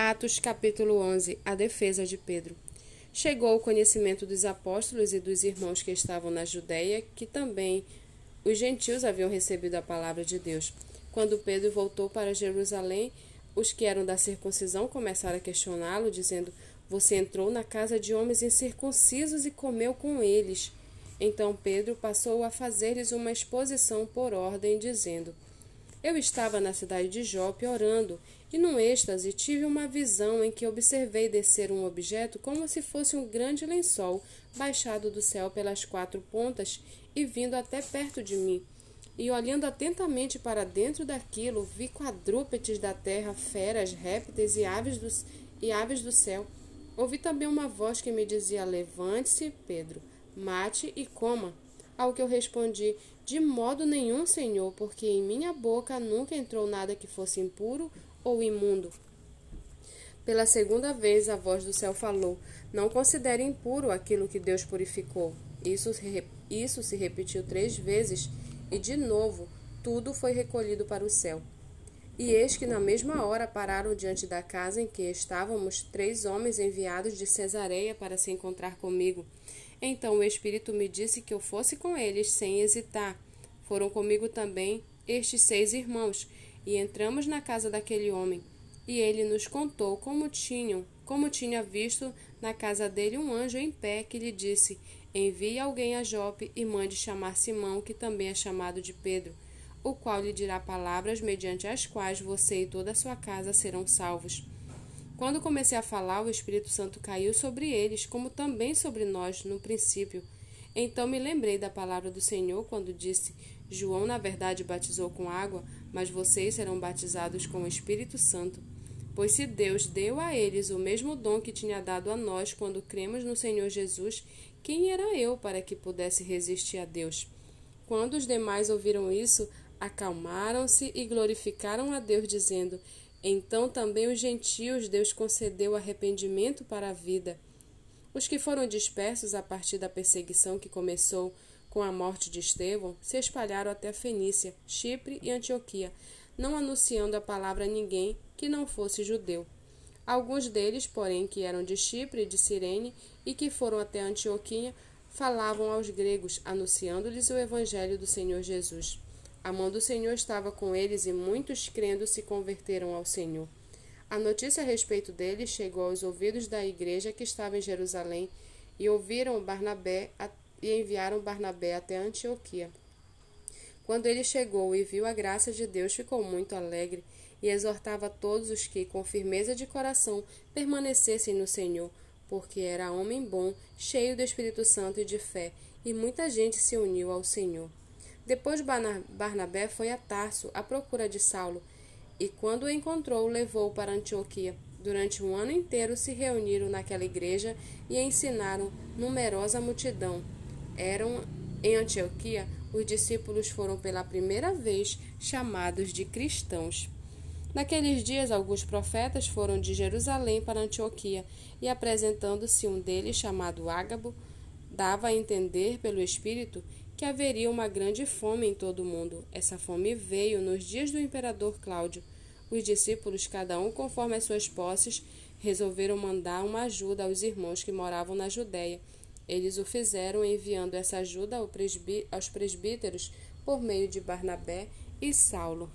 Atos capítulo 11 A defesa de Pedro. Chegou o conhecimento dos apóstolos e dos irmãos que estavam na Judéia que também os gentios haviam recebido a palavra de Deus. Quando Pedro voltou para Jerusalém, os que eram da circuncisão começaram a questioná-lo, dizendo: Você entrou na casa de homens incircuncisos e comeu com eles. Então Pedro passou a fazer-lhes uma exposição por ordem, dizendo: Eu estava na cidade de Jope orando e num êxtase tive uma visão em que observei descer um objeto como se fosse um grande lençol baixado do céu pelas quatro pontas e vindo até perto de mim. E olhando atentamente para dentro daquilo, vi quadrúpedes da terra, feras, répteis e aves, dos, e aves do céu. Ouvi também uma voz que me dizia: Levante-se, Pedro, mate e coma. Ao que eu respondi: De modo nenhum, Senhor, porque em minha boca nunca entrou nada que fosse impuro ou imundo. Pela segunda vez a voz do céu falou: Não considere impuro aquilo que Deus purificou. Isso, isso se repetiu três vezes, e de novo tudo foi recolhido para o céu. E eis que na mesma hora pararam diante da casa em que estávamos três homens enviados de Cesareia para se encontrar comigo. Então o Espírito me disse que eu fosse com eles sem hesitar. Foram comigo também estes seis irmãos, e entramos na casa daquele homem. E ele nos contou como tinham, como tinha visto na casa dele um anjo em pé que lhe disse: Envie alguém a Jope e mande chamar Simão, que também é chamado de Pedro, o qual lhe dirá palavras mediante as quais você e toda a sua casa serão salvos. Quando comecei a falar, o Espírito Santo caiu sobre eles, como também sobre nós no princípio. Então me lembrei da palavra do Senhor quando disse: João, na verdade, batizou com água, mas vocês serão batizados com o Espírito Santo. Pois se Deus deu a eles o mesmo dom que tinha dado a nós quando cremos no Senhor Jesus, quem era eu para que pudesse resistir a Deus? Quando os demais ouviram isso, acalmaram-se e glorificaram a Deus, dizendo: Então também os gentios Deus concedeu arrependimento para a vida. Os que foram dispersos a partir da perseguição que começou com a morte de Estevão, se espalharam até a Fenícia, Chipre e Antioquia, não anunciando a palavra a ninguém que não fosse judeu. Alguns deles, porém, que eram de Chipre e de Cirene e que foram até Antioquia, falavam aos gregos, anunciando-lhes o evangelho do Senhor Jesus. A mão do Senhor estava com eles e muitos crendo se converteram ao Senhor. A notícia a respeito deles chegou aos ouvidos da igreja que estava em Jerusalém e ouviram Barnabé e enviaram Barnabé até Antioquia. Quando ele chegou e viu a graça de Deus, ficou muito alegre e exortava todos os que, com firmeza de coração, permanecessem no Senhor, porque era homem bom, cheio do Espírito Santo e de fé, e muita gente se uniu ao Senhor. Depois Barnabé foi a Tarso à procura de Saulo, e quando o encontrou, levou-o para Antioquia. Durante um ano inteiro se reuniram naquela igreja e ensinaram numerosa multidão eram em Antioquia, os discípulos foram pela primeira vez chamados de cristãos. Naqueles dias, alguns profetas foram de Jerusalém para Antioquia, e apresentando-se um deles, chamado Ágabo, dava a entender pelo Espírito que haveria uma grande fome em todo o mundo. Essa fome veio nos dias do imperador Cláudio. Os discípulos, cada um conforme as suas posses, resolveram mandar uma ajuda aos irmãos que moravam na Judéia eles o fizeram enviando essa ajuda aos presbíteros por meio de Barnabé e Saulo.